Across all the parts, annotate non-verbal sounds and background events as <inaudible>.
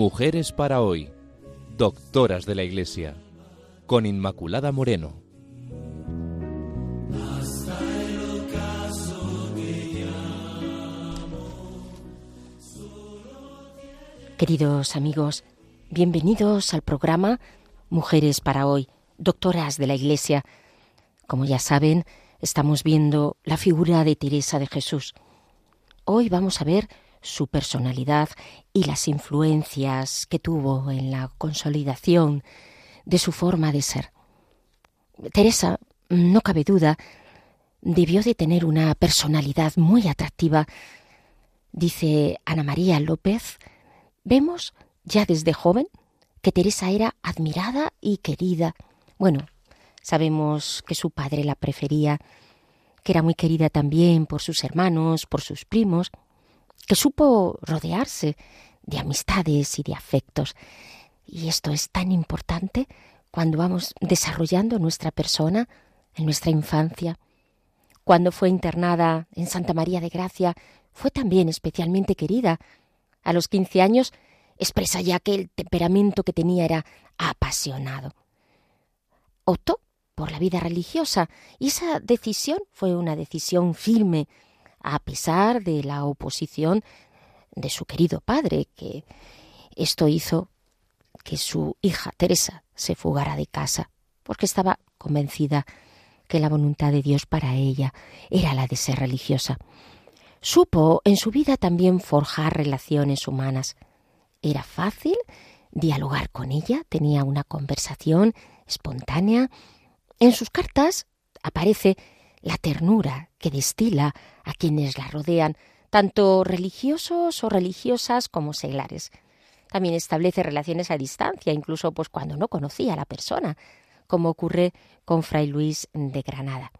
Mujeres para hoy, doctoras de la Iglesia, con Inmaculada Moreno. Queridos amigos, bienvenidos al programa Mujeres para hoy, doctoras de la Iglesia. Como ya saben, estamos viendo la figura de Teresa de Jesús. Hoy vamos a ver su personalidad y las influencias que tuvo en la consolidación de su forma de ser. Teresa, no cabe duda, debió de tener una personalidad muy atractiva. Dice Ana María López, vemos ya desde joven que Teresa era admirada y querida. Bueno, sabemos que su padre la prefería, que era muy querida también por sus hermanos, por sus primos, que supo rodearse de amistades y de afectos. Y esto es tan importante cuando vamos desarrollando nuestra persona en nuestra infancia. Cuando fue internada en Santa María de Gracia, fue también especialmente querida. A los quince años expresa ya que el temperamento que tenía era apasionado. Optó por la vida religiosa y esa decisión fue una decisión firme, a pesar de la oposición de su querido padre, que esto hizo que su hija Teresa se fugara de casa, porque estaba convencida que la voluntad de Dios para ella era la de ser religiosa. Supo en su vida también forjar relaciones humanas. Era fácil dialogar con ella, tenía una conversación espontánea. En sus cartas aparece la ternura que destila a quienes la rodean, tanto religiosos o religiosas como seglares. También establece relaciones a distancia, incluso pues cuando no conocía a la persona, como ocurre con Fray Luis de Granada.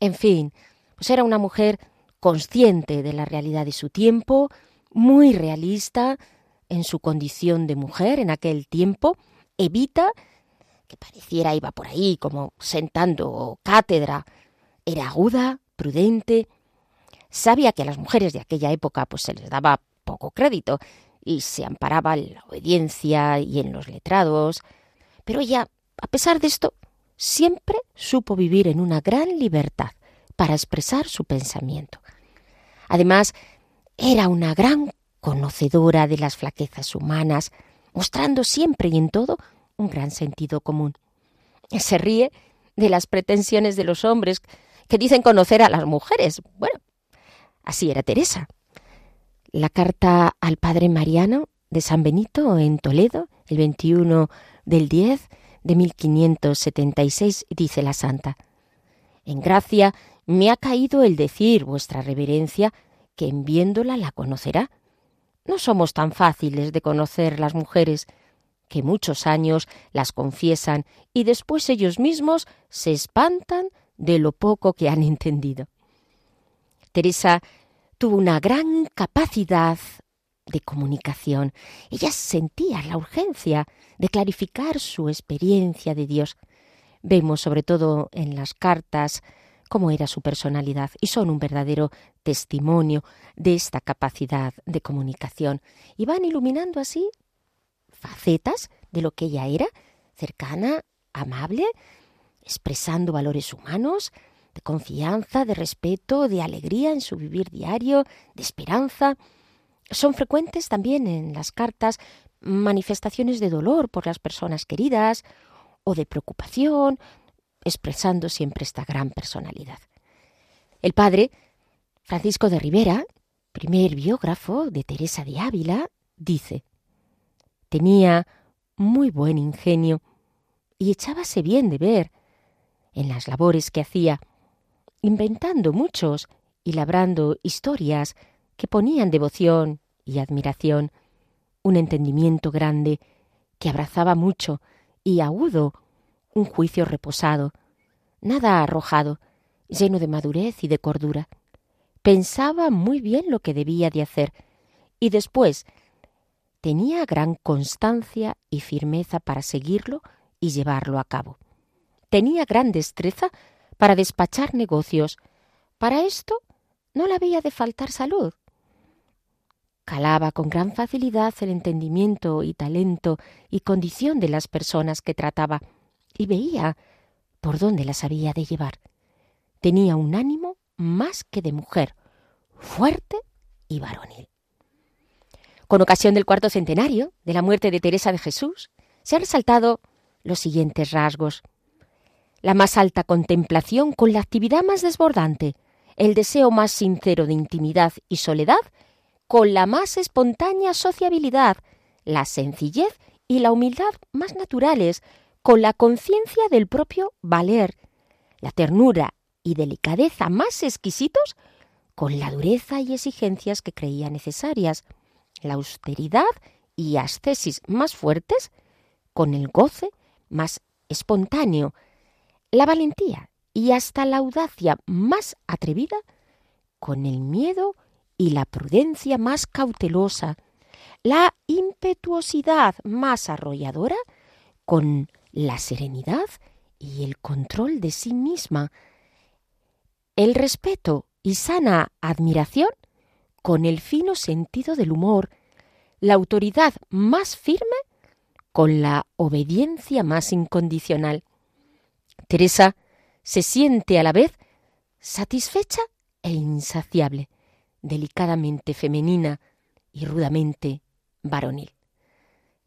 En fin, pues era una mujer consciente de la realidad de su tiempo, muy realista, en su condición de mujer en aquel tiempo, evita que pareciera iba por ahí como sentando cátedra, era aguda, prudente, sabía que a las mujeres de aquella época pues se les daba poco crédito y se amparaba en la obediencia y en los letrados, pero ella, a pesar de esto, siempre supo vivir en una gran libertad para expresar su pensamiento. Además, era una gran conocedora de las flaquezas humanas, mostrando siempre y en todo un gran sentido común. Se ríe de las pretensiones de los hombres que dicen conocer a las mujeres. Bueno, así era Teresa. La carta al padre Mariano de San Benito en Toledo, el 21 del 10 de 1576, dice la santa. En gracia me ha caído el decir, vuestra reverencia, que en viéndola la conocerá no somos tan fáciles de conocer las mujeres, que muchos años las confiesan y después ellos mismos se espantan de lo poco que han <laughs> entendido. Teresa tuvo una gran capacidad de comunicación. Ella sentía la urgencia de clarificar su experiencia de Dios. Vemos sobre todo en las cartas cómo era su personalidad y son un verdadero testimonio de esta capacidad de comunicación y van iluminando así facetas de lo que ella era, cercana, amable, expresando valores humanos, de confianza, de respeto, de alegría en su vivir diario, de esperanza. Son frecuentes también en las cartas manifestaciones de dolor por las personas queridas o de preocupación, expresando siempre esta gran personalidad. El padre, Francisco de Rivera, primer biógrafo de Teresa de Ávila, dice, tenía muy buen ingenio y echábase bien de ver en las labores que hacía, inventando muchos y labrando historias que ponían devoción y admiración, un entendimiento grande que abrazaba mucho y agudo un juicio reposado, nada arrojado, lleno de madurez y de cordura. Pensaba muy bien lo que debía de hacer y después tenía gran constancia y firmeza para seguirlo y llevarlo a cabo. Tenía gran destreza para despachar negocios. Para esto no le había de faltar salud. calaba con gran facilidad el entendimiento y talento y condición de las personas que trataba y veía por dónde las había de llevar. Tenía un ánimo más que de mujer, fuerte y varonil. Con ocasión del cuarto centenario de la muerte de Teresa de Jesús, se han resaltado los siguientes rasgos. La más alta contemplación con la actividad más desbordante, el deseo más sincero de intimidad y soledad con la más espontánea sociabilidad, la sencillez y la humildad más naturales, con la conciencia del propio valer, la ternura y delicadeza más exquisitos, con la dureza y exigencias que creía necesarias, la austeridad y ascesis más fuertes, con el goce más espontáneo, la valentía y hasta la audacia más atrevida, con el miedo y la prudencia más cautelosa, la impetuosidad más arrolladora, con la serenidad y el control de sí misma, el respeto y sana admiración, con el fino sentido del humor, la autoridad más firme, con la obediencia más incondicional. Teresa se siente a la vez satisfecha e insaciable delicadamente femenina y rudamente varonil.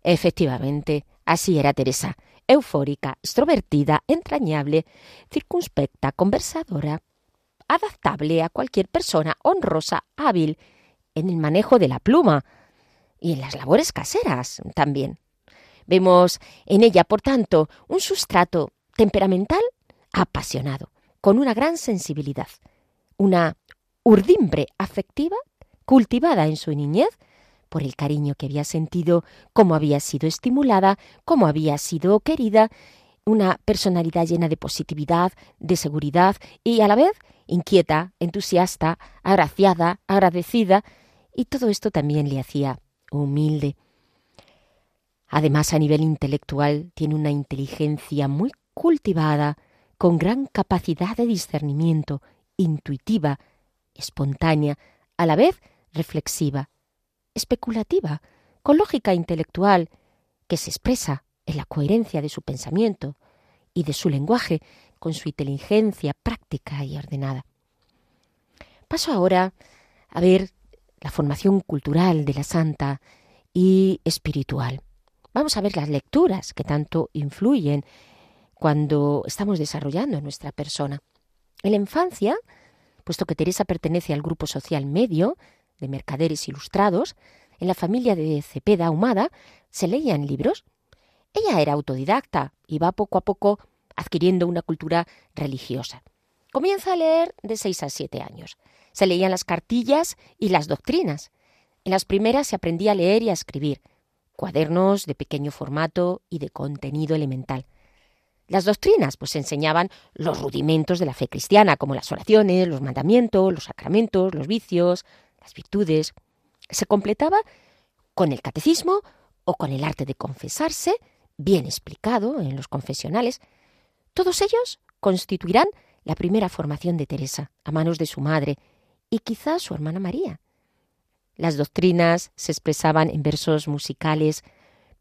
Efectivamente, así era Teresa, eufórica, extrovertida, entrañable, circunspecta, conversadora, adaptable a cualquier persona, honrosa, hábil en el manejo de la pluma y en las labores caseras también. Vemos en ella, por tanto, un sustrato temperamental apasionado, con una gran sensibilidad, una urdimbre afectiva cultivada en su niñez por el cariño que había sentido, cómo había sido estimulada, cómo había sido querida, una personalidad llena de positividad, de seguridad y a la vez inquieta, entusiasta, agraciada, agradecida, y todo esto también le hacía humilde. Además, a nivel intelectual, tiene una inteligencia muy cultivada, con gran capacidad de discernimiento, intuitiva, espontánea, a la vez reflexiva, especulativa, con lógica intelectual, que se expresa en la coherencia de su pensamiento y de su lenguaje, con su inteligencia práctica y ordenada. Paso ahora a ver la formación cultural de la santa y espiritual. Vamos a ver las lecturas que tanto influyen cuando estamos desarrollando nuestra persona. En la infancia puesto que Teresa pertenece al grupo social medio de mercaderes ilustrados, en la familia de Cepeda Humada se leían libros. Ella era autodidacta y va poco a poco adquiriendo una cultura religiosa. Comienza a leer de seis a siete años. Se leían las cartillas y las doctrinas. En las primeras se aprendía a leer y a escribir, cuadernos de pequeño formato y de contenido elemental. Las doctrinas pues enseñaban los rudimentos de la fe cristiana, como las oraciones, los mandamientos, los sacramentos, los vicios, las virtudes. Se completaba con el catecismo o con el arte de confesarse, bien explicado en los confesionales. Todos ellos constituirán la primera formación de Teresa a manos de su madre y quizá su hermana María. Las doctrinas se expresaban en versos musicales,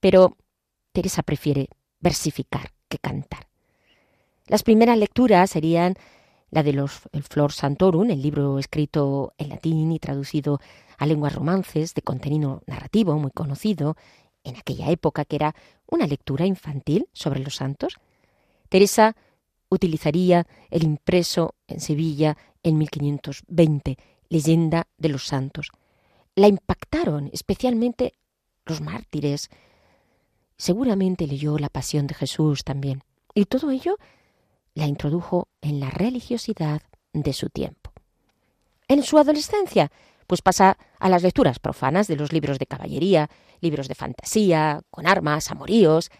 pero Teresa prefiere versificar que cantar. Las primeras lecturas serían la de los Flor Santorum, el libro escrito en latín y traducido a lenguas romances de contenido narrativo muy conocido en aquella época, que era una lectura infantil sobre los santos. Teresa utilizaría el impreso en Sevilla en 1520, Leyenda de los Santos. La impactaron especialmente los mártires, Seguramente leyó La Pasión de Jesús también, y todo ello la introdujo en la religiosidad de su tiempo. En su adolescencia, pues pasa a las lecturas profanas de los libros de caballería, libros de fantasía, con armas, amoríos.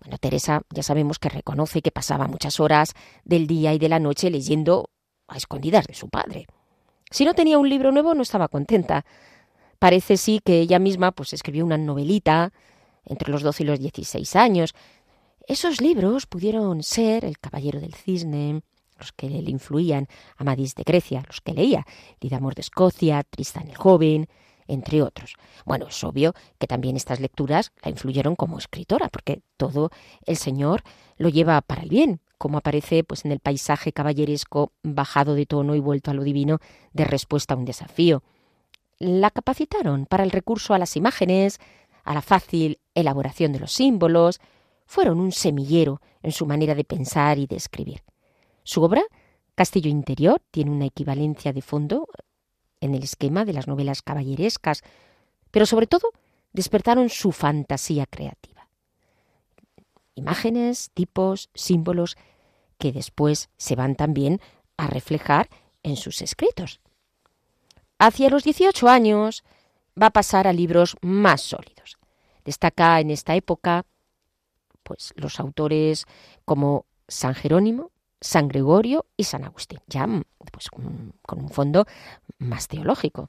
Bueno, Teresa ya sabemos que reconoce que pasaba muchas horas del día y de la noche leyendo a escondidas de su padre. Si no tenía un libro nuevo no estaba contenta. Parece sí que ella misma pues escribió una novelita entre los 12 y los 16 años. Esos libros pudieron ser El Caballero del Cisne, los que le influían, Amadís de Grecia, los que leía, Lidamor de Escocia, Tristan el Joven, entre otros. Bueno, es obvio que también estas lecturas la influyeron como escritora, porque todo el Señor lo lleva para el bien, como aparece pues en el paisaje caballeresco bajado de tono y vuelto a lo divino de respuesta a un desafío. La capacitaron para el recurso a las imágenes, a la fácil elaboración de los símbolos, fueron un semillero en su manera de pensar y de escribir. Su obra, Castillo Interior, tiene una equivalencia de fondo en el esquema de las novelas caballerescas, pero sobre todo despertaron su fantasía creativa. Imágenes, tipos, símbolos que después se van también a reflejar en sus escritos. Hacia los 18 años va a pasar a libros más sólidos. Destaca en esta época pues los autores como San Jerónimo, San Gregorio y San Agustín, ya pues, con un fondo más teológico.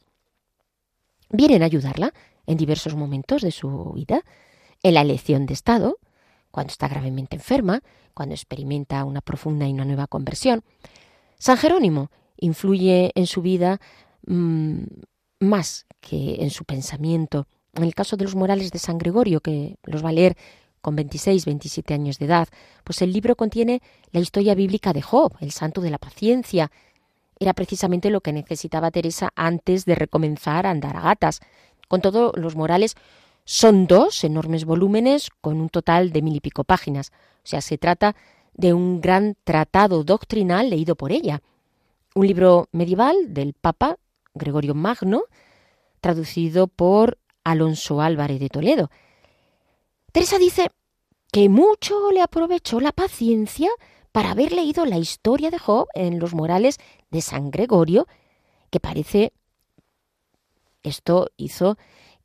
Vienen a ayudarla en diversos momentos de su vida, en la elección de Estado, cuando está gravemente enferma, cuando experimenta una profunda y una nueva conversión. San Jerónimo influye en su vida mmm, más que en su pensamiento. En el caso de los morales de San Gregorio, que los va a leer con 26, 27 años de edad, pues el libro contiene la historia bíblica de Job, el santo de la paciencia. Era precisamente lo que necesitaba Teresa antes de recomenzar a andar a gatas. Con todo, los morales son dos enormes volúmenes con un total de mil y pico páginas. O sea, se trata de un gran tratado doctrinal leído por ella. Un libro medieval del Papa Gregorio Magno, traducido por Alonso Álvarez de Toledo. Teresa dice que mucho le aprovechó la paciencia para haber leído la historia de Job en los morales de San Gregorio, que parece esto hizo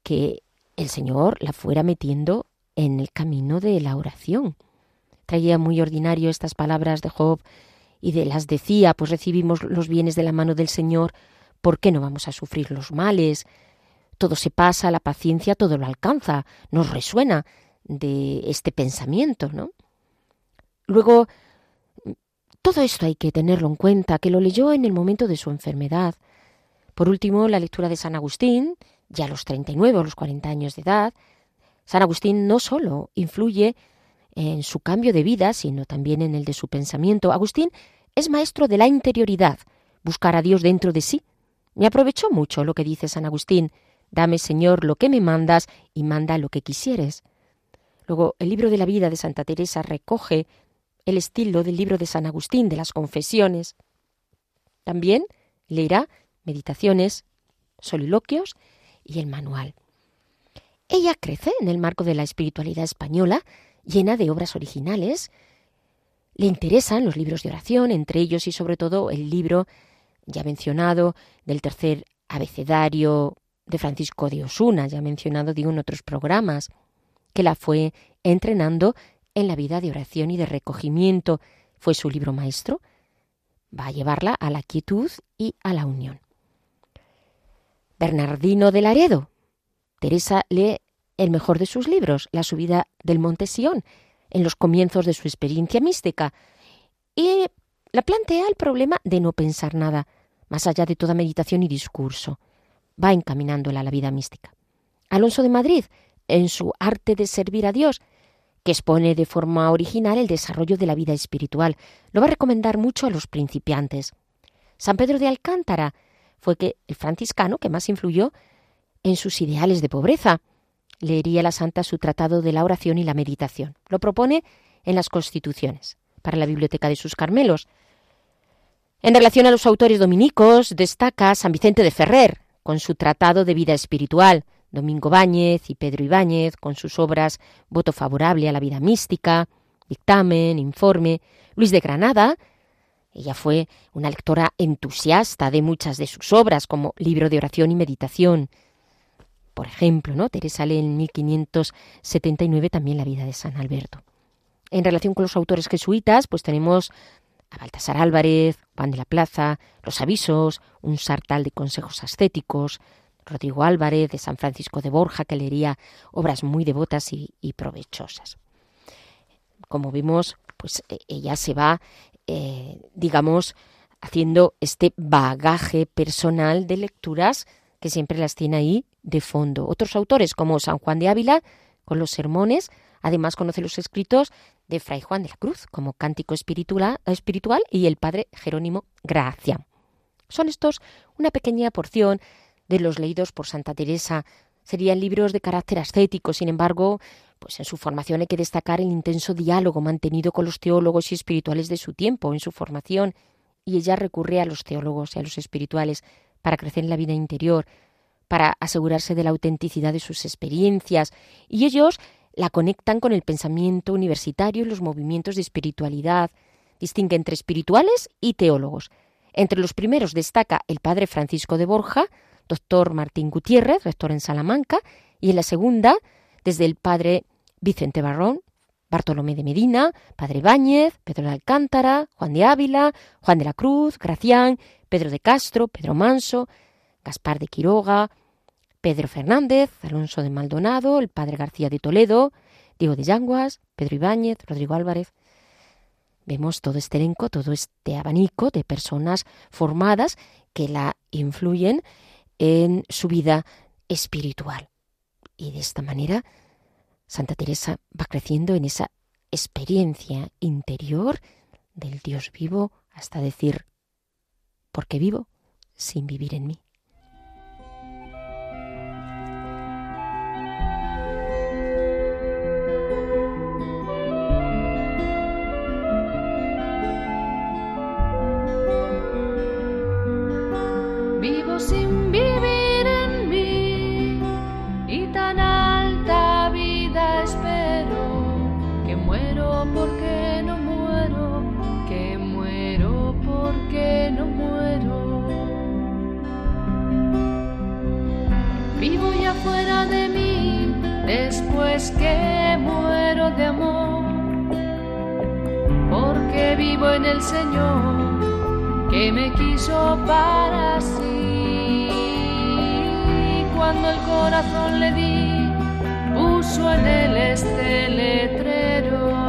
que el Señor la fuera metiendo en el camino de la oración. Traía muy ordinario estas palabras de Job y de las decía, pues recibimos los bienes de la mano del Señor, ¿por qué no vamos a sufrir los males? Todo se pasa, la paciencia todo lo alcanza, nos resuena de este pensamiento, ¿no? Luego, todo esto hay que tenerlo en cuenta, que lo leyó en el momento de su enfermedad. Por último, la lectura de San Agustín, ya a los 39 o los 40 años de edad. San Agustín no solo influye en su cambio de vida, sino también en el de su pensamiento. Agustín es maestro de la interioridad, buscar a Dios dentro de sí. Me aprovechó mucho lo que dice San Agustín. Dame, Señor, lo que me mandas y manda lo que quisieres. Luego, el libro de la vida de Santa Teresa recoge el estilo del libro de San Agustín, de las confesiones. También leerá meditaciones, soliloquios y el manual. Ella crece en el marco de la espiritualidad española, llena de obras originales. Le interesan los libros de oración, entre ellos y sobre todo el libro ya mencionado del tercer abecedario de Francisco de Osuna, ya mencionado digo en otros programas que la fue entrenando en la vida de oración y de recogimiento. Fue su libro maestro. Va a llevarla a la quietud y a la unión. Bernardino de Laredo. Teresa lee el mejor de sus libros, La subida del Monte Sión, en los comienzos de su experiencia mística, y la plantea el problema de no pensar nada, más allá de toda meditación y discurso. Va encaminándola a la vida mística. Alonso de Madrid en su arte de servir a Dios, que expone de forma original el desarrollo de la vida espiritual. Lo va a recomendar mucho a los principiantes. San Pedro de Alcántara fue que el franciscano que más influyó en sus ideales de pobreza. Leería la santa su tratado de la oración y la meditación. Lo propone en las Constituciones, para la Biblioteca de sus Carmelos. En relación a los autores dominicos, destaca San Vicente de Ferrer, con su tratado de vida espiritual, Domingo Báñez y Pedro Ibáñez con sus obras Voto favorable a la vida mística, Dictamen, Informe, Luis de Granada, ella fue una lectora entusiasta de muchas de sus obras, como Libro de oración y meditación. Por ejemplo, ¿no? Teresa lee en 1579 también la vida de San Alberto. En relación con los autores jesuitas, pues tenemos a Baltasar Álvarez, Juan de la Plaza, Los Avisos, un sartal de consejos ascéticos, Rodrigo Álvarez, de San Francisco de Borja, que leería obras muy devotas y, provechosas. Como vimos, pues e, ella se va, eh, digamos, haciendo este bagaje personal de lecturas que siempre las tiene ahí de fondo. Otros autores, como San Juan de Ávila, con los sermones, además conoce los escritos de Fray Juan de la Cruz, como Cántico Espiritual, y el Padre Jerónimo Gracia. Son estos una pequeña porción de los leídos por Santa Teresa. Serían libros de carácter ascético, sin embargo, pues en su formación hay que destacar el intenso diálogo mantenido con los teólogos y espirituales de su tiempo en su formación, y ella recurre a los teólogos y a los espirituales para crecer en la vida interior, para asegurarse de la autenticidad de sus experiencias, y ellos la conectan con el pensamiento universitario y los movimientos de espiritualidad, distingue entre espirituales y teólogos. Entre los primeros destaca el padre Francisco de Borja, doctor Martín Gutiérrez, rector en Salamanca, y en la segunda, desde el padre Vicente Barrón, Bartolomé de Medina, Padre Báñez, Pedro de Alcántara, Juan de Ávila, Juan de la Cruz, Gracián, Pedro de Castro, Pedro Manso, Gaspar de Quiroga, Pedro Fernández, Alonso de Maldonado, el Padre García de Toledo, Diego de Yanguas, Pedro Ibáñez, Rodrigo Álvarez. Vemos todo este elenco, todo este abanico de personas formadas que la influyen en su vida espiritual. Y de esta manera Santa Teresa va creciendo en esa experiencia interior del Dios vivo hasta decir, ¿por qué vivo sin vivir en mí? Que muero de amor, porque vivo en el Señor que me quiso para sí. Cuando el corazón le di, puso en él este letrero.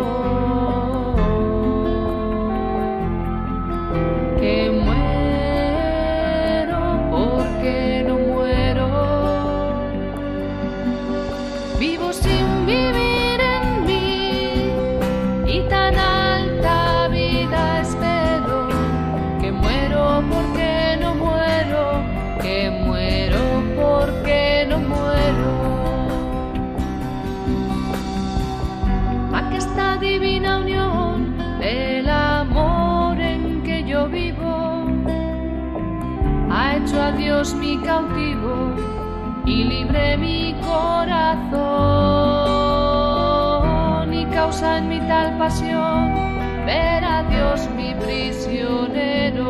Dios mi cautivo y libre mi corazón y causa en mi tal pasión ver a Dios mi prisionero.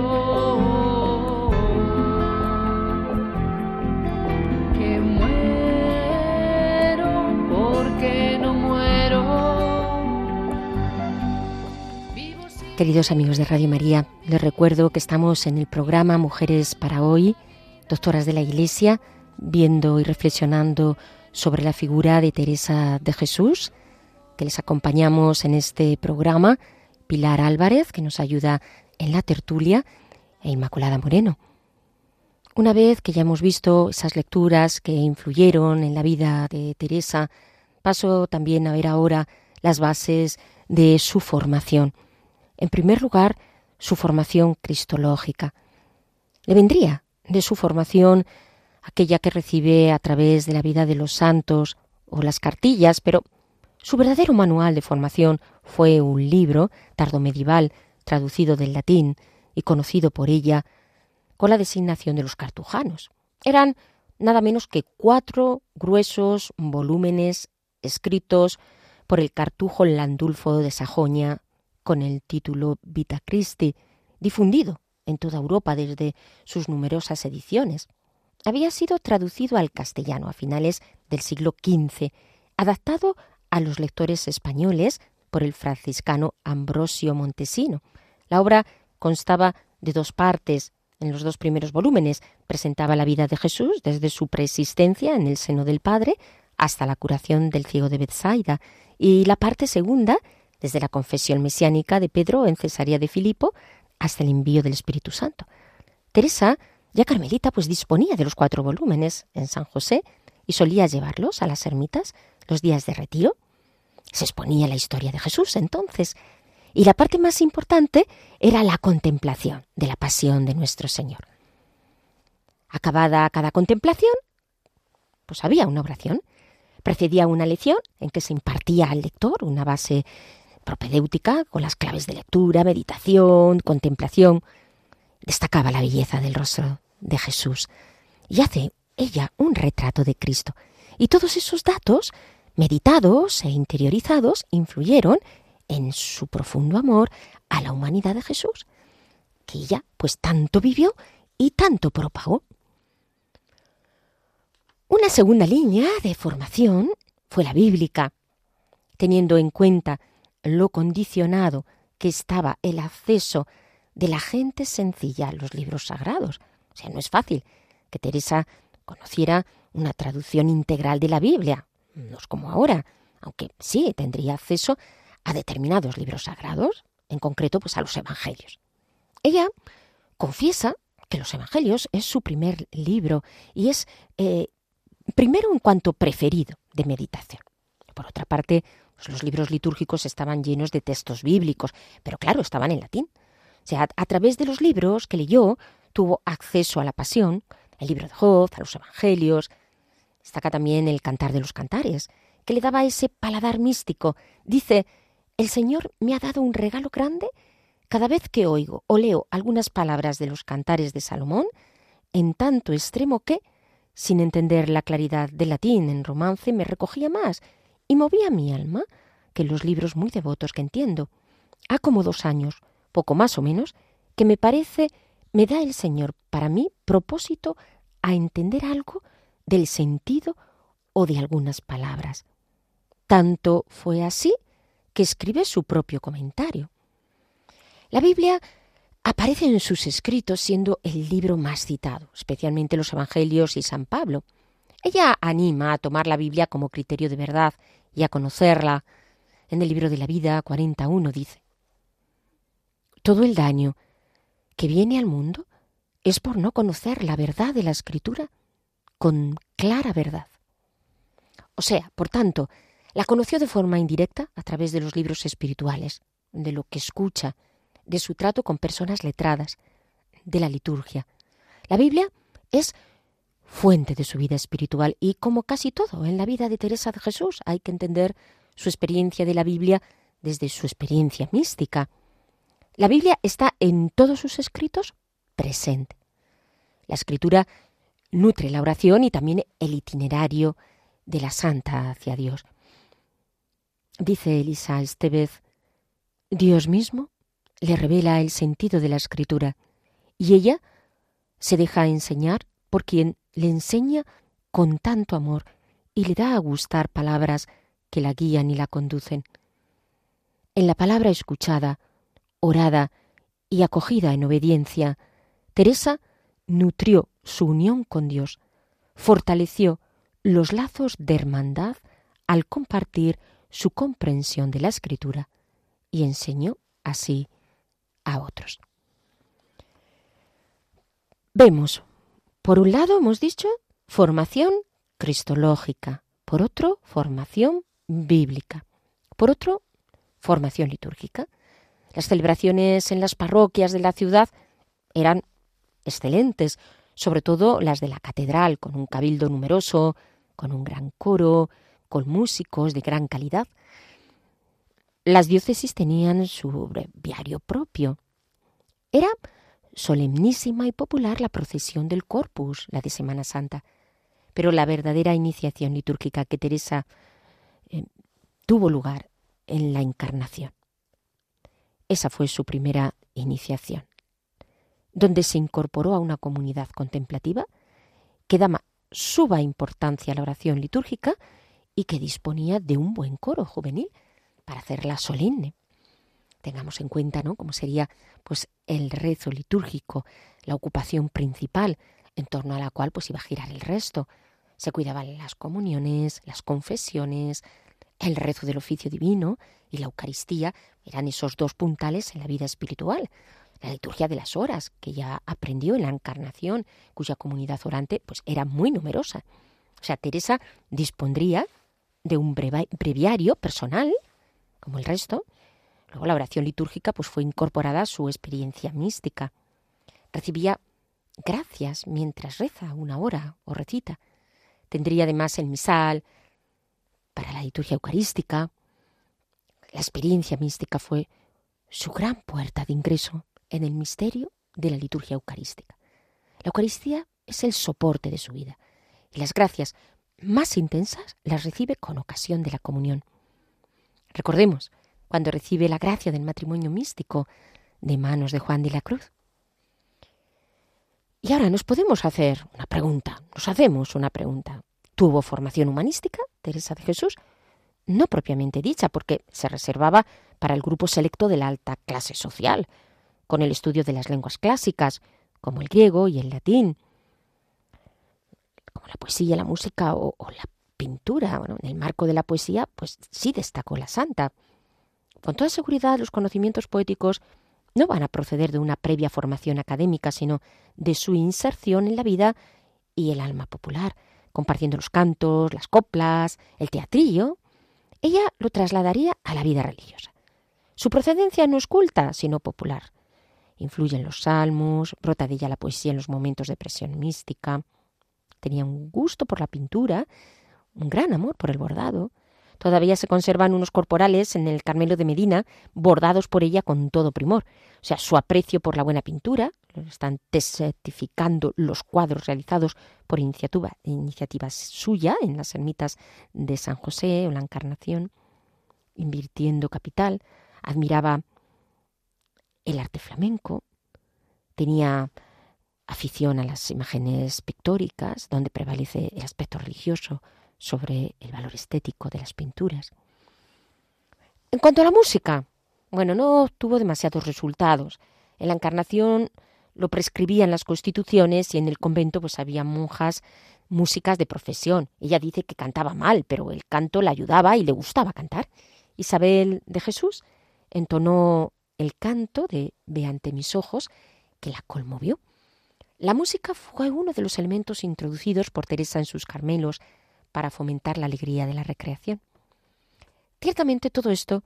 Que muero porque no muero. Queridos amigos de Radio María, les recuerdo que estamos en el programa Mujeres para hoy doctoras de la Iglesia, viendo y reflexionando sobre la figura de Teresa de Jesús, que les acompañamos en este programa, Pilar Álvarez, que nos ayuda en la tertulia, e Inmaculada Moreno. Una vez que ya hemos visto esas lecturas que influyeron en la vida de Teresa, paso también a ver ahora las bases de su formación. En primer lugar, su formación cristológica. Le vendría de su formación, aquella que recibe a través de la vida de los santos o las cartillas, pero su verdadero manual de formación fue un libro tardomedieval traducido del latín y conocido por ella con la designación de los cartujanos. Eran nada menos que cuatro gruesos volúmenes escritos por el cartujo Landulfo de Sajonia con el título Vita Christi, difundido en toda Europa desde sus numerosas ediciones. Había sido traducido al castellano a finales del siglo XV, adaptado a los lectores españoles por el franciscano Ambrosio Montesino. La obra constaba de dos partes. En los dos primeros volúmenes presentaba la vida de Jesús desde su preexistencia en el seno del Padre hasta la curación del ciego de Bethsaida, y la parte segunda, desde la confesión mesiánica de Pedro en Cesarea de Filipo hasta el envío del Espíritu Santo. Teresa Ya Carmelita pues disponía de los cuatro volúmenes en San José y solía llevarlos a las ermitas los días de retiro. Se exponía la historia de Jesús entonces, y la parte más importante era la contemplación de la pasión de nuestro Señor. Acabada cada contemplación, pues había una oración. Precedía una lección en que se impartía al lector una base propedéutica con las claves de lectura, meditación, contemplación. Destacaba la belleza del rostro de Jesús y hace ella un retrato de Cristo. Y todos esos datos, meditados e interiorizados, influyeron en su profundo amor a la humanidad de Jesús, que ella pues tanto vivió y tanto propagó. Una segunda línea de formación fue la bíblica, teniendo en cuenta lo condicionado que estaba el acceso de la gente sencilla a los libros sagrados. O sea, no es fácil que Teresa conociera una traducción integral de la Biblia. No es como ahora, aunque sí tendría acceso a determinados libros sagrados, en concreto pues a los evangelios. Ella confiesa que los evangelios es su primer libro y es eh, primero en cuanto preferido de meditación. Por otra parte, los libros litúrgicos estaban llenos de textos bíblicos, pero claro, estaban en latín. O sea, a, través de los libros que leyó, tuvo acceso a la pasión, el libro de Job, a los evangelios. Destaca también el Cantar de los Cantares, que le daba ese paladar místico. Dice, el Señor me ha dado un regalo grande cada vez que oigo o leo algunas palabras de los cantares de Salomón, en tanto extremo que, sin entender la claridad del latín en romance, me recogía más y movía mi alma que los libros muy devotos que entiendo. Ha como dos años, poco más o menos, que me parece me da el Señor para mí propósito a entender algo del sentido o de algunas palabras. Tanto fue así que escribe su propio comentario. La Biblia aparece en sus escritos siendo el libro más citado, especialmente los Evangelios y San Pablo. Ella anima a tomar la Biblia como criterio de verdad y a conocerla. En el libro de la vida 41 dice, Todo el daño que viene al mundo es por no conocer la verdad de la Escritura con clara verdad. O sea, por tanto, la conoció de forma indirecta a través de los libros espirituales, de lo que escucha, de su trato con personas letradas, de la liturgia. La Biblia es fuente de su vida espiritual y como casi todo en la vida de Teresa de Jesús hay que entender su experiencia de la Biblia desde su experiencia mística. La Biblia está en todos sus escritos presente. La escritura nutre la oración y también el itinerario de la santa hacia Dios. Dice Elisa Estevez, Dios mismo le revela el sentido de la escritura y ella se deja enseñar por quien le enseña con tanto amor y le da a gustar palabras que la guían y la conducen. En la palabra escuchada, orada y acogida en obediencia, Teresa nutrió su unión con Dios, fortaleció los lazos de hermandad al compartir su comprensión de la escritura y enseñó así a otros. Vemos, por un lado hemos dicho formación cristológica, por otro formación bíblica, por otro formación litúrgica. Las celebraciones en las parroquias de la ciudad eran excelentes, sobre todo las de la catedral, con un cabildo numeroso, con un gran coro, con músicos de gran calidad. Las diócesis tenían su breviario propio. Era solemnísima y popular la procesión del Corpus, la de Semana Santa, pero la verdadera iniciación litúrgica que Teresa eh, tuvo lugar en la Encarnación. Esa fue su primera iniciación, donde se incorporó a una comunidad contemplativa que daba suba importancia a la oración litúrgica y que disponía de un buen coro juvenil para hacerla solemne. Tengamos en cuenta, ¿no?, cómo sería pues el rezo litúrgico, la ocupación principal en torno a la cual pues iba a girar el resto. Se cuidaban las comuniones, las confesiones, el rezo del oficio divino y la Eucaristía eran esos dos puntales en la vida espiritual. la liturgia de las horas, que ya aprendió en la Encarnación, cuya comunidad orante pues, era muy numerosa. O sea, Teresa dispondría de un breviario personal, como el resto. Luego la oración litúrgica pues, fue incorporada a su experiencia mística. Recibía gracias mientras reza una hora o recita. Tendría además el misal para la liturgia eucarística. La experiencia mística fue su gran puerta de ingreso en el misterio de la liturgia eucarística. La Eucaristía es el soporte de su vida y las gracias más intensas las recibe con ocasión de la comunión. Recordemos cuando recibe la gracia del matrimonio místico de manos de Juan de la Cruz. Y ahora nos podemos hacer una pregunta, nos hacemos una pregunta. ¿Tuvo formación humanística, Teresa de Jesús? No propiamente dicha, porque se reservaba para el grupo selecto de la alta clase social, con el estudio de las lenguas clásicas, como el griego y el latín, como la poesía, la música o, la pintura. Bueno, en el marco de la poesía, pues sí destacó la santa. Con toda seguridad, los conocimientos poéticos no van a proceder de una previa formación académica, sino de su inserción en la vida y el alma popular, compartiendo los cantos, las coplas, el teatrillo. Ella lo trasladaría a la vida religiosa. Su procedencia no es culta, sino popular. Influye en los salmos, brota de ella la poesía en los momentos de presión mística. Tenía un gusto por la pintura, un gran amor por el bordado. Todavía se conservan unos corporales en el Carmelo de Medina, bordados por ella con todo primor. O sea, su aprecio por la buena pintura, lo están testificando los cuadros realizados por iniciativa, iniciativa suya en las ermitas de San José o la Encarnación, invirtiendo capital. Admiraba el arte flamenco, tenía afición a las imágenes pictóricas, donde prevalece el aspecto religioso sobre el valor estético de las pinturas. En cuanto a la música, bueno, no tuvo demasiados resultados. En la encarnación lo prescribían las constituciones y en el convento pues había monjas músicas de profesión. Ella dice que cantaba mal, pero el canto la ayudaba y le gustaba cantar. Isabel de Jesús entonó el canto de Ve ante mis ojos, que la conmovió. La música fue uno de los elementos introducidos por Teresa en sus Carmelos para fomentar la alegría de la recreación. Ciertamente todo esto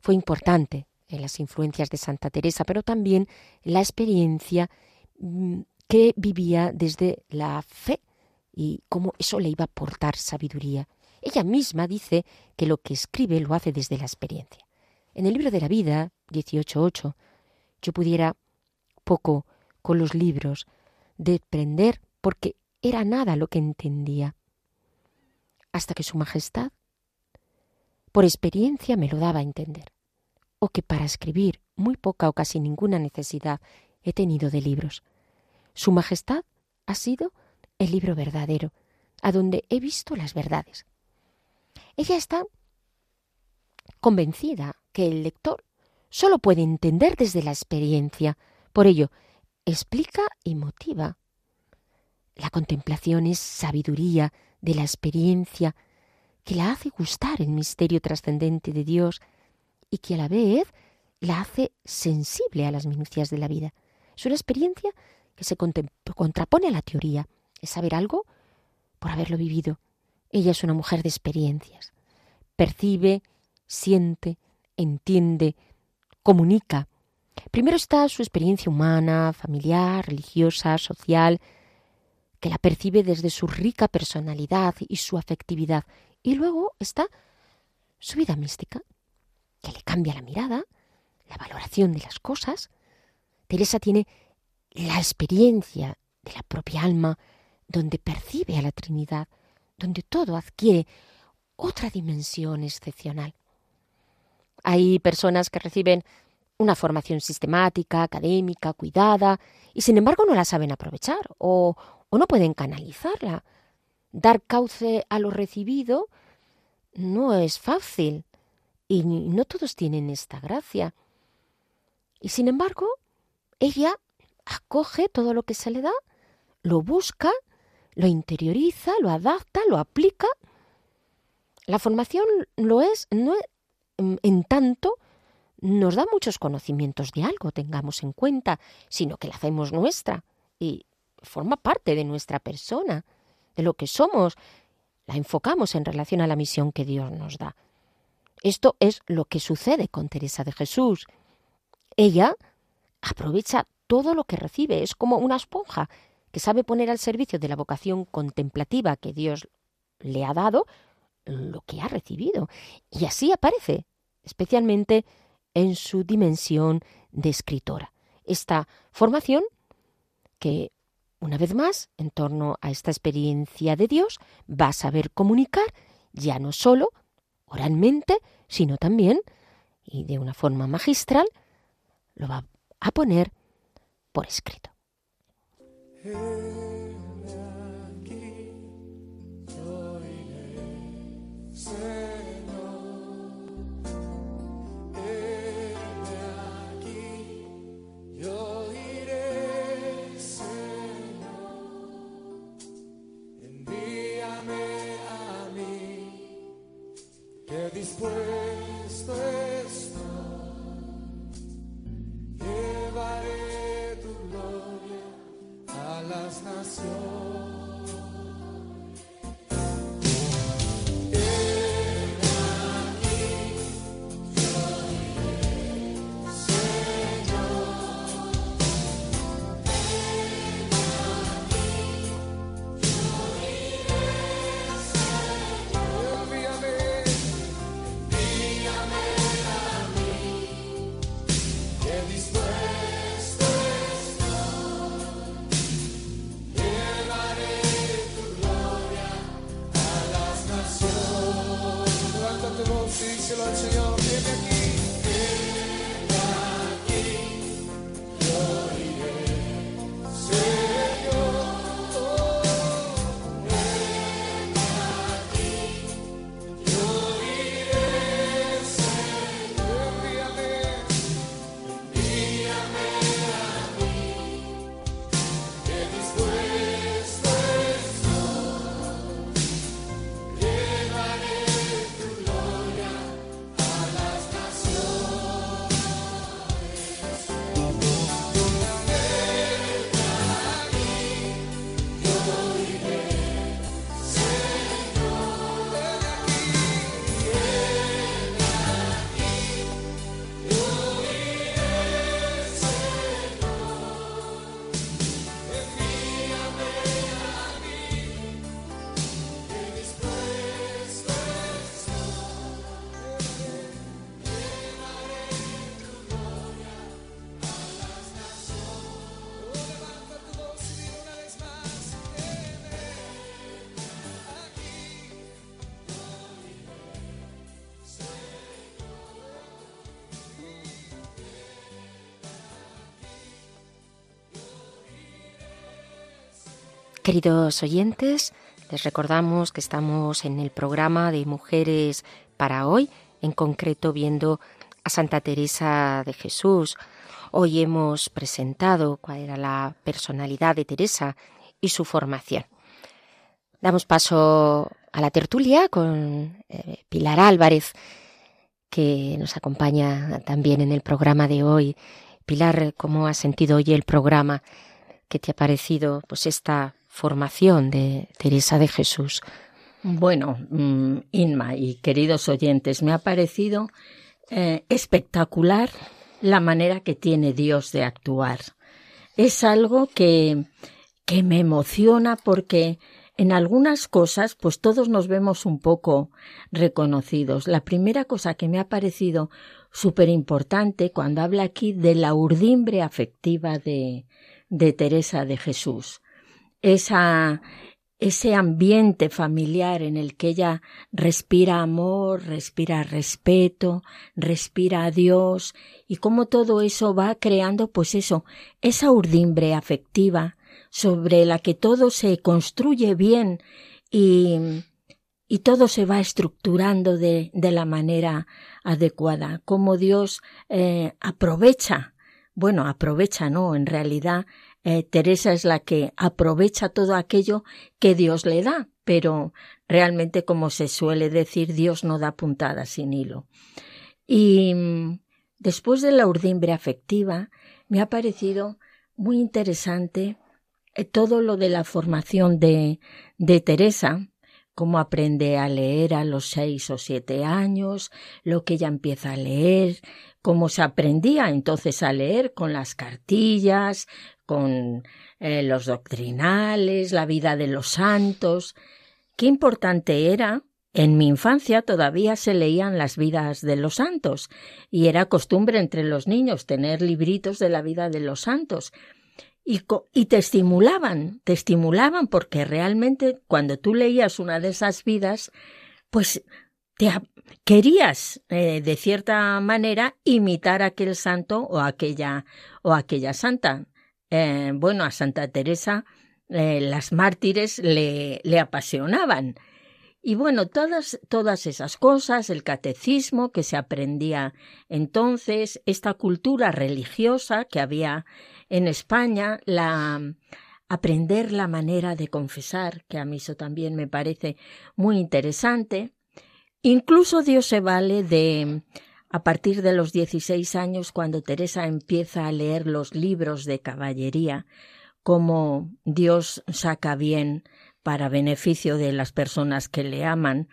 fue importante en las influencias de Santa Teresa, pero también la experiencia mm, que vivía desde la fe y cómo eso le iba a aportar sabiduría. Ella misma dice que lo que escribe lo hace desde la experiencia. En el libro de la vida, 18.8, yo pudiera poco con los libros desprender porque era nada lo que entendía. Hasta que Su Majestad, por experiencia, me lo daba a entender. O que para escribir muy poca o casi ninguna necesidad he tenido de libros. Su Majestad ha sido el libro verdadero, a donde he visto las verdades. Ella está convencida que el lector solo puede entender desde la experiencia. Por ello, explica y motiva. La contemplación es sabiduría de la experiencia que la hace gustar el misterio trascendente de Dios y que a la vez la hace sensible a las minucias de la vida. Es una experiencia que se contrapone a la teoría. Es saber algo por haberlo vivido. Ella es una mujer de experiencias. Percibe, siente, entiende, comunica. Primero está su experiencia humana, familiar, religiosa, social, que la percibe desde su rica personalidad y su afectividad. Y luego está su vida mística, que le cambia la mirada, la valoración de las cosas. Teresa tiene la experiencia de la propia alma, donde percibe a la Trinidad, donde todo adquiere otra dimensión excepcional. Hay personas que reciben una formación sistemática, académica, cuidada, y sin embargo no la saben aprovechar o, o no pueden canalizarla. Dar cauce a lo recibido no es fácil y no todos tienen esta gracia. Y sin embargo, ella acoge todo lo que se le da, lo busca, lo interioriza, lo adapta, lo aplica. La formación lo es, no en tanto nos da muchos conocimientos de algo, tengamos en cuenta, sino que la hacemos nuestra y forma parte de nuestra persona, de lo que somos, la enfocamos en relación a la misión que Dios nos da. Esto es lo que sucede con Teresa de Jesús. Ella aprovecha todo lo que recibe, es como una esponja que sabe poner al servicio de la vocación contemplativa que Dios le ha dado lo que ha recibido. Y así aparece, especialmente en su dimensión de escritora. Esta formación que, una vez más, en torno a esta experiencia de Dios, va a saber comunicar ya no solo oralmente, sino también, y de una forma magistral, lo va a poner por escrito. Grazie, Lord, Señor. Queridos oyentes, les recordamos que estamos en el programa de Mujeres para hoy, en concreto viendo a Santa Teresa de Jesús. Hoy hemos presentado cuál era la personalidad de Teresa y su formación. Damos paso a la tertulia con eh, Pilar Álvarez, que nos acompaña también en el programa de hoy. Pilar, ¿cómo has sentido hoy el programa? ¿Qué te ha parecido pues esta formación de Teresa de Jesús? Bueno, mm, Inma y queridos oyentes, me ha parecido eh, espectacular la manera que tiene Dios de actuar. Es algo que, que me emociona porque en algunas cosas, pues todos nos vemos un poco reconocidos. La primera cosa que me ha parecido súper importante cuando habla aquí de la urdimbre afectiva de, de Teresa de Jesús esa, ese ambiente familiar en el que ella respira amor, respira respeto, respira a Dios y cómo todo eso va creando pues eso, esa urdimbre afectiva sobre la que todo se construye bien y, y todo se va estructurando de, de la manera adecuada, cómo Dios eh, aprovecha, bueno, aprovecha, no, en realidad eh, Teresa es la que aprovecha todo aquello que Dios le da, pero realmente, como se suele decir, Dios no da puntadas sin hilo. Y mm, después de la urdimbre afectiva, me ha parecido muy interesante eh, todo lo de la formación de, de Teresa, cómo aprende a leer a los seis o siete años, lo que ella empieza a leer, cómo se aprendía entonces a leer con las cartillas, con eh, los doctrinales, la vida de los santos. Qué importante era. En mi infancia todavía se leían las vidas de los santos, y era costumbre entre los niños tener libritos de la vida de los santos. Y, te estimulaban, te estimulaban porque realmente cuando tú leías una de esas vidas, pues te querías eh, de cierta manera imitar a aquel santo o aquella o aquella santa. Eh, bueno, a Santa Teresa eh, las mártires le, le apasionaban. Y bueno, todas, todas esas cosas, el catecismo que se aprendía entonces, esta cultura religiosa que había en España, la aprender la manera de confesar, que a mí eso también me parece muy interesante. Incluso Dios se vale de a partir de los 16 años, cuando Teresa empieza a leer los libros de caballería, cómo Dios saca bien para beneficio de las personas que le aman,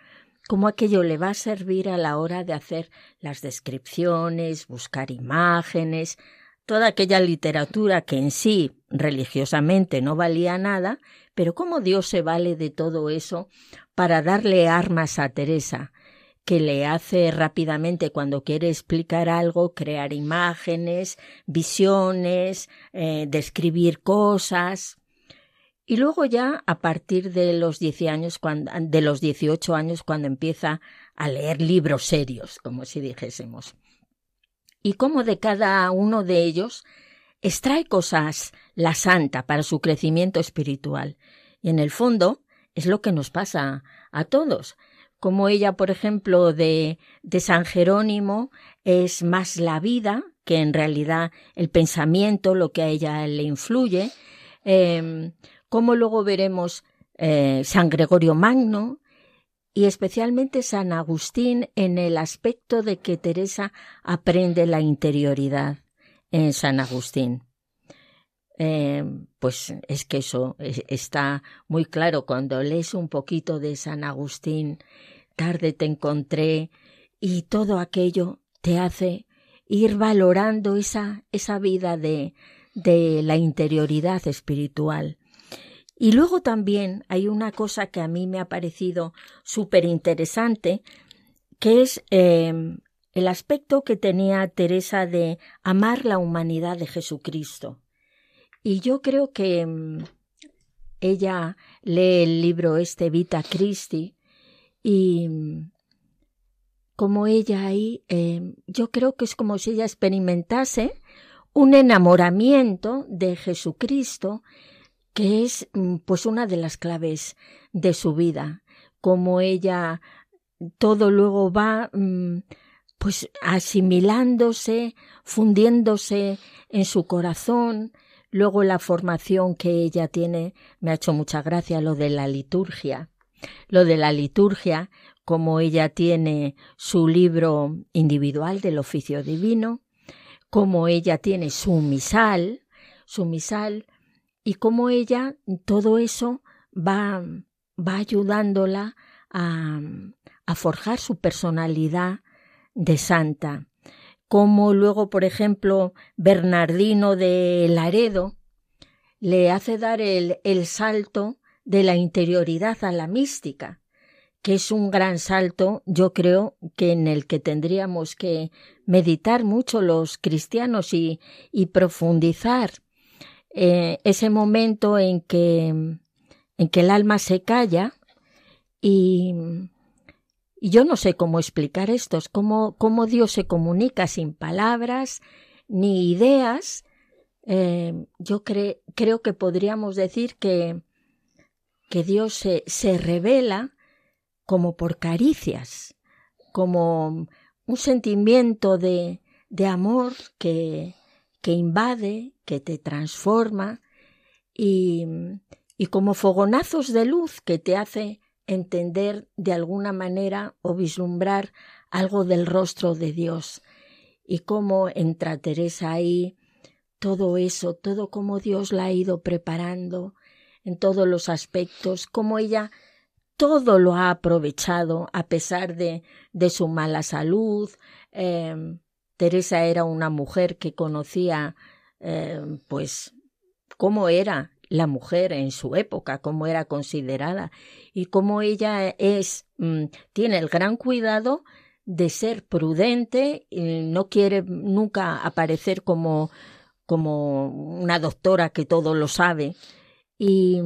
cómo aquello le va a servir a la hora de hacer las descripciones, buscar imágenes, toda aquella literatura que en sí religiosamente no valía nada, pero cómo Dios se vale de todo eso para darle armas a Teresa, que le hace rápidamente cuando quiere explicar algo, crear imágenes, visiones, eh, describir cosas. Y luego ya a partir de los años, cuando, de los 18 años, cuando empieza a leer libros serios, como si dijésemos. Y como de cada uno de ellos extrae cosas la santa para su crecimiento espiritual. Y en el fondo es lo que nos pasa a todos como ella, por ejemplo, de, de San Jerónimo, es más la vida que en realidad el pensamiento, lo que a ella le influye, eh, como luego veremos eh, San Gregorio Magno y especialmente San Agustín en el aspecto de que Teresa aprende la interioridad en San Agustín. Eh, pues es que eso está muy claro cuando lees un poquito de San Agustín tarde te encontré y todo aquello te hace ir valorando esa, esa vida de, de la interioridad espiritual. Y luego también hay una cosa que a mí me ha parecido súper interesante, que es em, el aspecto que tenía Teresa de amar la humanidad de Jesucristo. Y yo creo que em, ella lee el libro este Vita Christi y como ella ahí, eh, yo creo que es como si ella experimentase un enamoramiento de Jesucristo, que es mm, pues una de las claves de su vida, como ella todo luego va mm, pues asimilándose, fundiéndose en su corazón, luego la formación que ella tiene, me ha hecho mucha gracia lo de la liturgia, lo de la liturgia, como ella tiene su libro individual del oficio divino, como ella tiene su misal, su misal, y como ella todo eso va, va ayudándola a, a forjar su personalidad de santa. Como luego, por ejemplo, Bernardino de Laredo le hace dar el, el salto de la interioridad a la mística, que es un gran salto, yo creo que en el que tendríamos que meditar mucho los cristianos y, y profundizar eh, ese momento en que, en que el alma se calla y, yo no sé cómo explicar esto, cómo, cómo Dios se comunica sin palabras ni ideas. Eh, yo creo que podríamos decir que, que Dios se, se revela como por caricias, como un sentimiento de, de amor que, que invade, que te transforma y, y como fogonazos de luz que te hace entender de alguna manera o vislumbrar algo del rostro de Dios. y cómo entra Teresa ahí, todo eso, todo como Dios la ha ido preparando en todos los aspectos, cómo ella todo lo ha aprovechado a pesar de, de su mala salud. Em, Teresa era una mujer que conocía em, pues cómo era la mujer en su época, cómo era considerada y cómo ella es mm, tiene el gran cuidado de ser prudente, y no quiere nunca aparecer como como una doctora que todo lo sabe y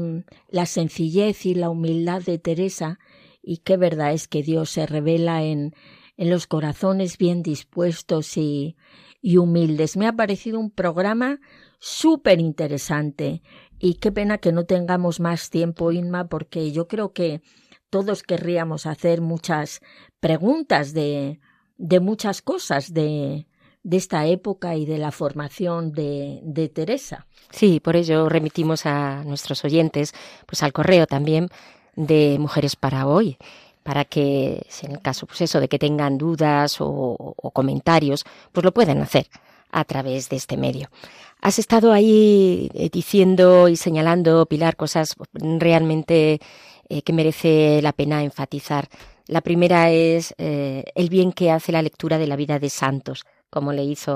la sencillez y la humildad de Teresa y qué verdad es que Dios se revela en en los corazones bien dispuestos y, y humildes. Me ha parecido un programa súper interesante y qué pena que no tengamos más tiempo, Inma, porque yo creo que todos querríamos hacer muchas preguntas de, de muchas cosas de, de esta época y de la formación de, Teresa. Sí, por ello remitimos a nuestros oyentes, pues al correo también de Mujeres para Hoy, para que, en el caso, pues eso, de que tengan dudas o, o comentarios, pues lo puedan hacer a través de este medio. Has estado ahí eh, diciendo y señalando, Pilar, cosas realmente eh, que merece la pena enfatizar. La primera es eh, el bien que hace la lectura de la vida de santos, como le hizo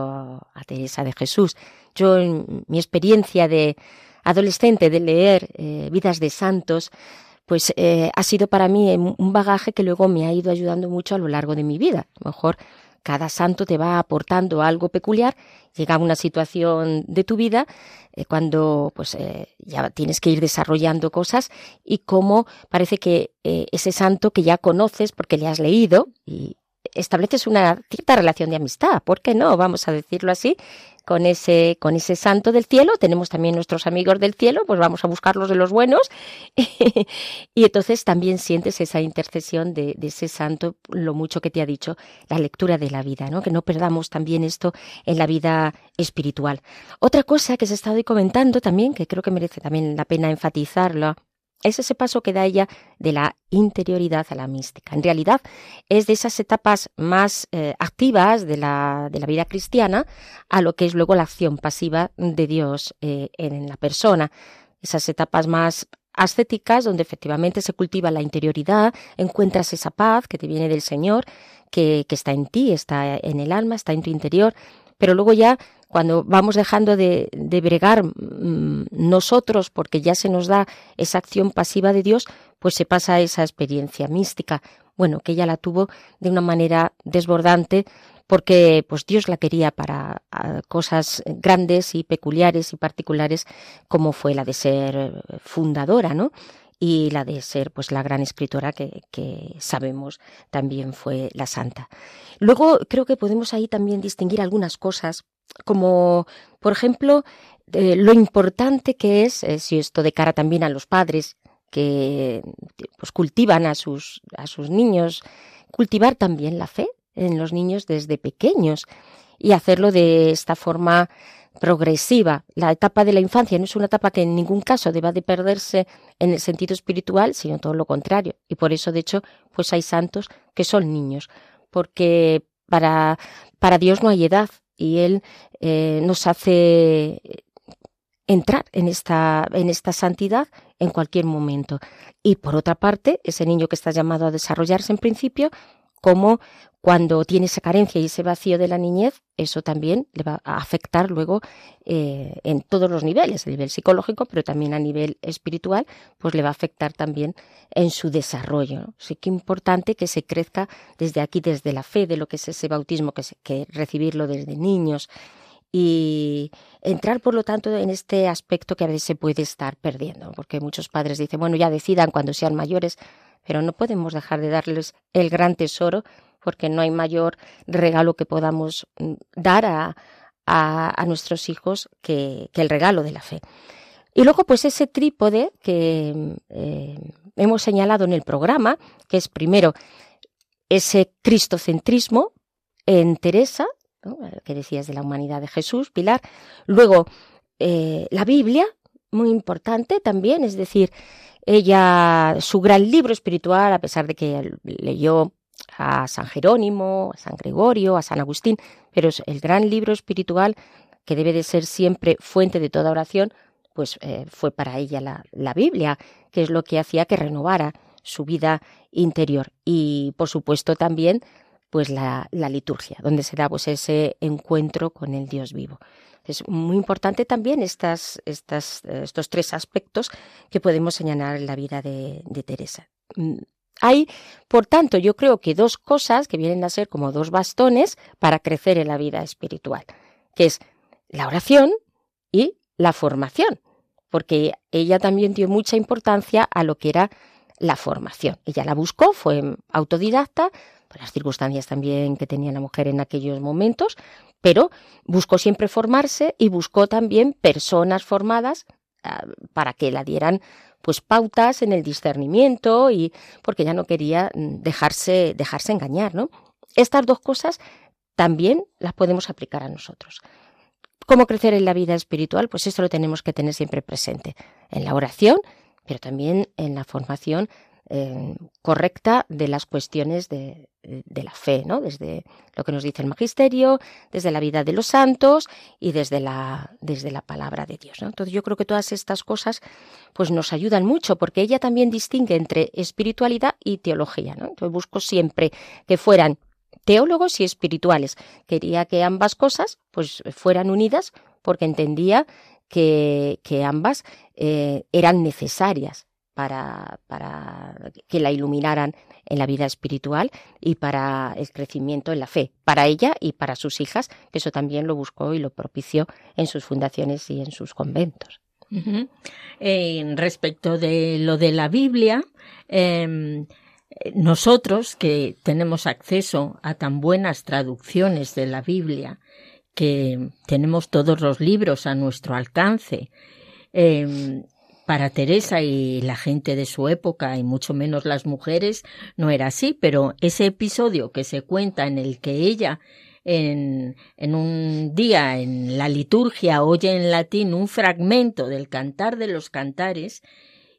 a Teresa de Jesús. Yo, en mi experiencia de adolescente de leer vidas de santos, pues ha sido para mí un bagaje que luego me ha ido ayudando mucho a lo largo de mi vida. A lo mejor cada santo te va aportando algo peculiar, llega una situación de tu vida eh, cuando pues eh, ya tienes que ir desarrollando cosas y cómo parece que eh, ese santo que ya conoces porque le has leído y estableces una cierta relación de amistad, ¿por qué no? Vamos a decirlo así, con ese, con ese santo del cielo. Tenemos también nuestros amigos del cielo, pues vamos a buscarlos de los buenos. <laughs> y entonces también sientes esa intercesión de, ese santo, lo mucho que te ha dicho la lectura de la vida, ¿no? Que no perdamos también esto en la vida espiritual. Otra cosa que se ha estado comentando también, que creo que merece también la pena enfatizarlo, es ese paso que da ella de la interioridad a la mística. En realidad es de esas etapas más eh, activas de la, de la, vida cristiana a lo que es luego la acción pasiva de Dios eh, en la persona. Esas etapas más ascéticas donde efectivamente se cultiva la interioridad, encuentras esa paz que te viene del Señor, que, que está en ti, está en el alma, está en tu interior, pero luego ya cuando vamos dejando de, bregar mmm, nosotros porque ya se nos da esa acción pasiva de Dios, pues se pasa a esa experiencia mística. Bueno, que ella la tuvo de una manera desbordante porque pues Dios la quería para cosas grandes y peculiares y particulares como fue la de ser fundadora, ¿no? y la de ser pues la gran escritora que, sabemos también fue la santa. Luego creo que podemos ahí también distinguir algunas cosas como por ejemplo eh, lo importante que es, eh, si esto de cara también a los padres que pues cultivan a sus, a sus niños, cultivar también la fe en los niños desde pequeños y hacerlo de esta forma progresiva. La etapa de la infancia no es una etapa que en ningún caso deba de perderse en el sentido espiritual, sino todo lo contrario. Y por eso, de hecho, pues hay santos que son niños, porque para, para Dios no hay edad y Él eh, nos hace entrar en esta, en esta santidad en cualquier momento. Y por otra parte, ese niño que está llamado a desarrollarse en principio, como cuando tiene esa carencia y ese vacío de la niñez, eso también le va a afectar luego eh, en todos los niveles, a nivel psicológico, pero también a nivel espiritual, pues le va a afectar también en su desarrollo. ¿no? Sí que importante que se crezca desde aquí, desde la fe de lo que es ese bautismo, que, se, que recibirlo desde niños y entrar, por lo tanto, en este aspecto que a veces se puede estar perdiendo, porque muchos padres dicen, bueno, ya decidan cuando sean mayores, pero no podemos dejar de darles el gran tesoro porque no hay mayor regalo que podamos mm, dar a, a, nuestros hijos que, que, el regalo de la fe. Y luego, pues ese trípode que eh, hemos señalado en el programa, que es primero ese cristocentrismo en Teresa, ¿no? que decías de la humanidad de Jesús, Pilar, luego eh, la Biblia, muy importante también, es decir, ella, su gran libro espiritual, a pesar de que leyó a San Jerónimo, a San Gregorio, a San Agustín, pero el gran libro espiritual que debe de ser siempre fuente de toda oración, pues eh, fue para ella la, la, Biblia, que es lo que hacía que renovara su vida interior. Y por supuesto también pues la, liturgia, donde se da pues ese encuentro con el Dios vivo. Es muy importante también estas, estas, estos tres aspectos que podemos señalar en la vida de, de Teresa. Hay, por tanto, yo creo que dos cosas que vienen a ser como dos bastones para crecer en la vida espiritual, que es la oración y la formación, porque ella también dio mucha importancia a lo que era la formación. Ella la buscó, fue autodidacta, por las circunstancias también que tenía la mujer en aquellos momentos, pero buscó siempre formarse y buscó también personas formadas uh, para que la dieran pues pautas en el discernimiento y porque ya no quería mm, dejarse dejarse engañar, ¿no? Estas dos cosas también las podemos aplicar a nosotros. ¿Cómo crecer en la vida espiritual? Pues esto lo tenemos que tener siempre presente en la oración, pero también en la formación eh, correcta de las cuestiones de, de, la fe, ¿no? Desde lo que nos dice el magisterio, desde la vida de los santos y desde la, desde la palabra de Dios, ¿no? Entonces yo creo que todas estas cosas pues nos ayudan mucho porque ella también distingue entre espiritualidad y teología, ¿no? Entonces busco siempre que fueran teólogos y espirituales. Quería que ambas cosas pues fueran unidas porque entendía que, que ambas eh, eran necesarias para, para que la iluminaran en la vida espiritual y para el crecimiento en la fe, para ella y para sus hijas, que eso también lo buscó y lo propició en sus fundaciones y en sus conventos. Uh respecto de lo de la Biblia, eh, nosotros que tenemos acceso a tan buenas traducciones de la Biblia, que tenemos todos los libros a nuestro alcance, eh, para Teresa y la gente de su época, y mucho menos las mujeres, no era así, pero ese episodio que se cuenta en el que ella en, un día en la liturgia oye en latín un fragmento del cantar de los cantares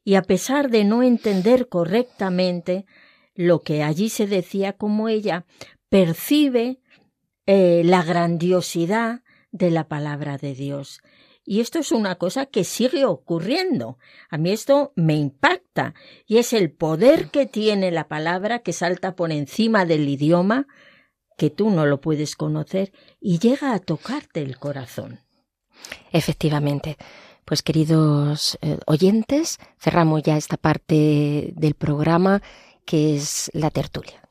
y a pesar de no entender correctamente lo que allí se decía, como ella percibe eh, la grandiosidad de la palabra de Dios y esto es una cosa que sigue ocurriendo. A mí esto me impacta y es el poder que tiene la palabra que salta por encima del idioma que tú no lo puedes conocer y llega a tocarte el corazón. Efectivamente. Pues queridos eh, oyentes, cerramos ya esta parte del programa que es la tertulia.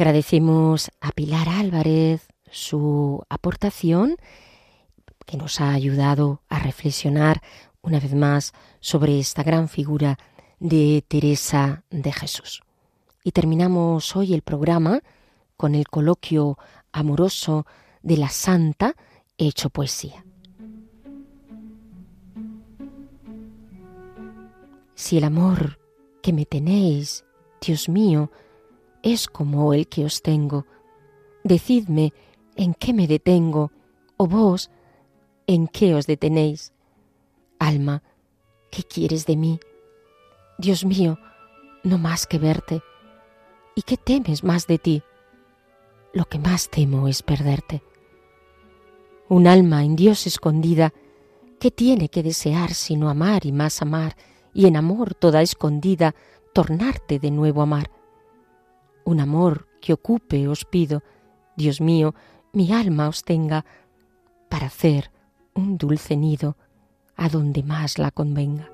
Agradecemos a Pilar Álvarez su aportación que nos ha ayudado a reflexionar una vez más sobre esta gran figura de Teresa de Jesús. Y terminamos hoy el programa con el coloquio amoroso de la Santa hecho poesía. Si el amor que me tenéis, Dios mío, es como el que os tengo, decidme en qué me detengo, o vos, en qué os detenéis. Alma, ¿qué quieres de mí? Dios mío, no más que verte. ¿Y qué temes más de ti? Lo que más temo es perderte. Un alma en Dios escondida, ¿qué tiene que desear sino amar y más amar, y en amor toda escondida, tornarte de nuevo a amar? Un amor que ocupe, os pido, Dios mío, mi alma os tenga, para hacer un dulce nido a donde más la convenga.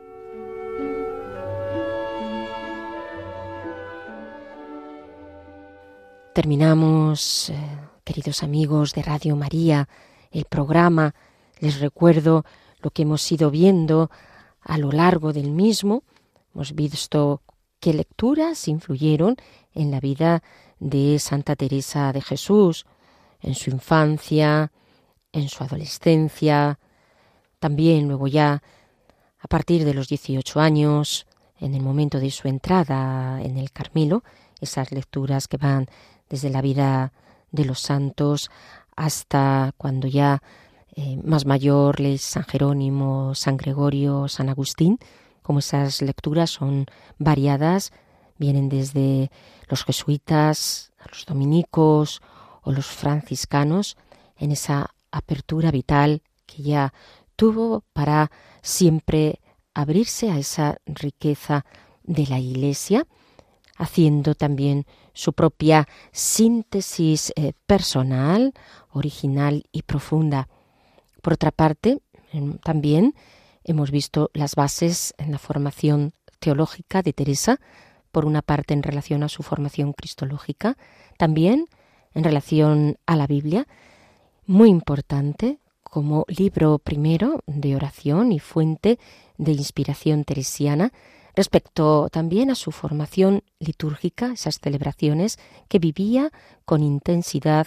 Terminamos, eh, queridos amigos de Radio María, el programa. Les recuerdo lo que hemos ido viendo a lo largo del mismo. Hemos visto qué lecturas influyeron en la vida de Santa Teresa de Jesús, en su infancia, en su adolescencia, también luego ya a partir de los 18 años, en el momento de su entrada en el Carmelo, esas lecturas que van desde la vida de los santos hasta cuando ya eh, más mayor San Jerónimo, San Gregorio, San Agustín, como esas lecturas son variadas, vienen desde los jesuitas, los dominicos o los franciscanos, en esa apertura vital que ya tuvo para siempre abrirse a esa riqueza de la Iglesia, haciendo también su propia síntesis eh, personal, original y profunda. Por otra parte, también hemos visto las bases en la formación teológica de Teresa, por una parte en relación a su formación cristológica, también en relación a la Biblia, muy importante como libro primero de oración y fuente de inspiración teresiana, respecto también a su formación litúrgica, esas celebraciones que vivía con intensidad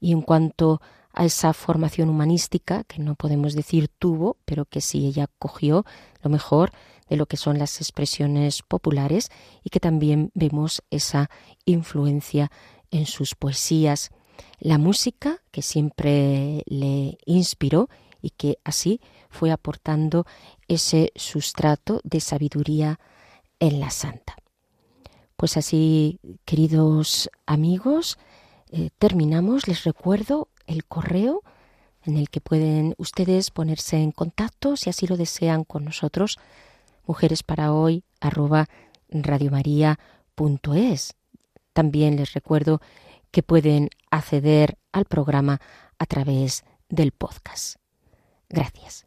y en cuanto a esa formación humanística, que no podemos decir tuvo, pero que sí ella cogió lo mejor de lo que son las expresiones populares y que también vemos esa influencia en sus poesías, la música que siempre le inspiró y que así fue aportando ese sustrato de sabiduría en la santa. Pues así, queridos amigos, eh, terminamos. Les recuerdo el correo en el que pueden ustedes ponerse en contacto si así lo desean con nosotros, mujeres para hoy arroba radiomaria.es. También les recuerdo que pueden acceder al programa a través del podcast. Gracias.